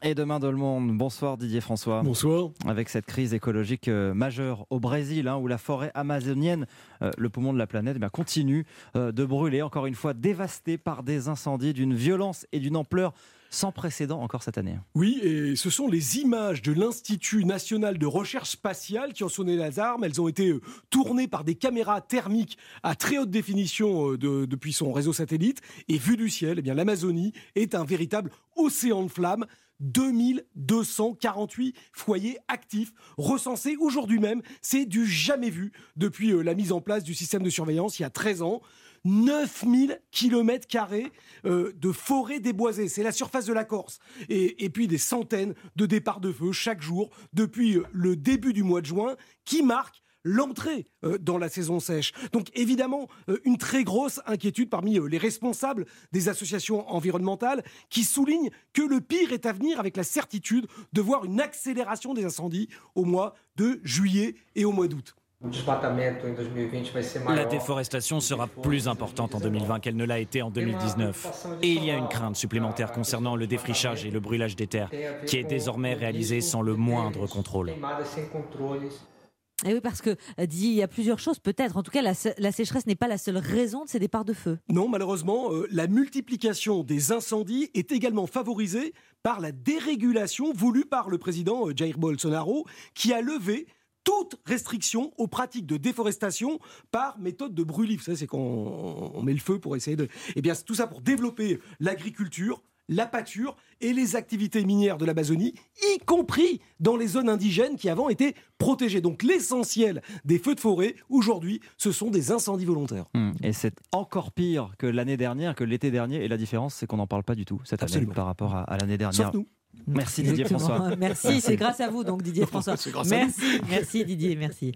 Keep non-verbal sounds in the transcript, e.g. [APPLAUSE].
Et demain dans le monde, bonsoir Didier François. Bonsoir. Avec cette crise écologique euh, majeure au Brésil, hein, où la forêt amazonienne, euh, le poumon de la planète, eh continue euh, de brûler, encore une fois dévastée par des incendies d'une violence et d'une ampleur sans précédent encore cette année. Oui, et ce sont les images de l'Institut national de recherche spatiale qui ont sonné les armes. Elles ont été tournées par des caméras thermiques à très haute définition depuis son réseau satellite. Et vu du ciel, eh l'Amazonie est un véritable océan de flammes. 2248 foyers actifs recensés aujourd'hui même. C'est du jamais vu depuis euh, la mise en place du système de surveillance il y a 13 ans. 9000 km carrés euh, de forêt déboisée. C'est la surface de la Corse. et, puis des centaines de départs de feu chaque jour depuis euh, le début du mois de juin qui marque l'entrée euh, dans la saison sèche. Donc évidemment, une très grosse inquiétude parmi les responsables des associations environnementales qui soulignent que le pire est à venir avec la certitude de voir une accélération des incendies au mois de juillet et au mois d'août. La déforestation sera plus importante en 2020 qu'elle ne l'a été en 2019. Et il y a une crainte supplémentaire concernant le défrichage et le brûlage des terres, qui est désormais réalisé sans le moindre contrôle. Et oui, parce que euh, dit, il y a plusieurs choses, peut-être. En tout cas, la, sécheresse n'est pas la seule raison de ces départs de feu. Non, malheureusement, euh, la multiplication des incendies est également favorisée par la dérégulation voulue par le président euh, Jair Bolsonaro, qui a levé toute restriction aux pratiques de déforestation par méthode de brûlis. Vous savez, c'est qu'on met le feu pour essayer de. Eh bien, tout ça pour développer l'agriculture, la pâture et les activités minières de l'Amazonie, y compris dans les zones indigènes qui avant étaient protégées. Donc l'essentiel des feux de forêt, aujourd'hui, ce sont des incendies volontaires. Hum, et c'est encore pire que l'année dernière, que l'été dernier. Et la différence, c'est qu'on n'en parle pas du tout cette année par rapport à, l'année dernière. Sauf nous. Merci Didier François. Merci, c'est grâce à vous donc Didier [LAUGHS] François. merci, merci Didier, merci.